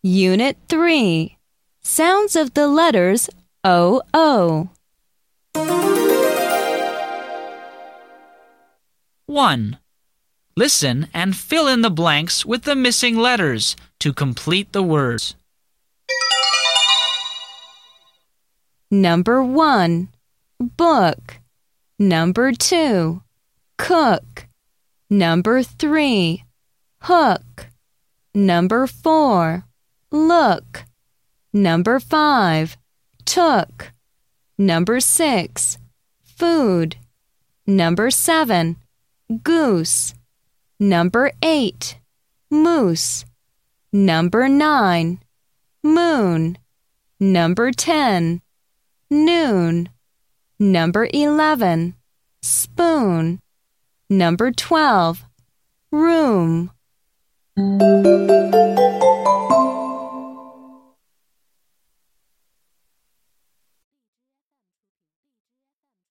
Unit 3 Sounds of the letters O O. 1. Listen and fill in the blanks with the missing letters to complete the words. Number 1 Book. Number 2 Cook. Number 3 Hook. Number 4 Look. Number 5 Took. Number 6 Food. Number 7 Goose. Number 8 Moose. Number 9 Moon. Number 10 Noon. Number 11 Spoon. Number 12 Room.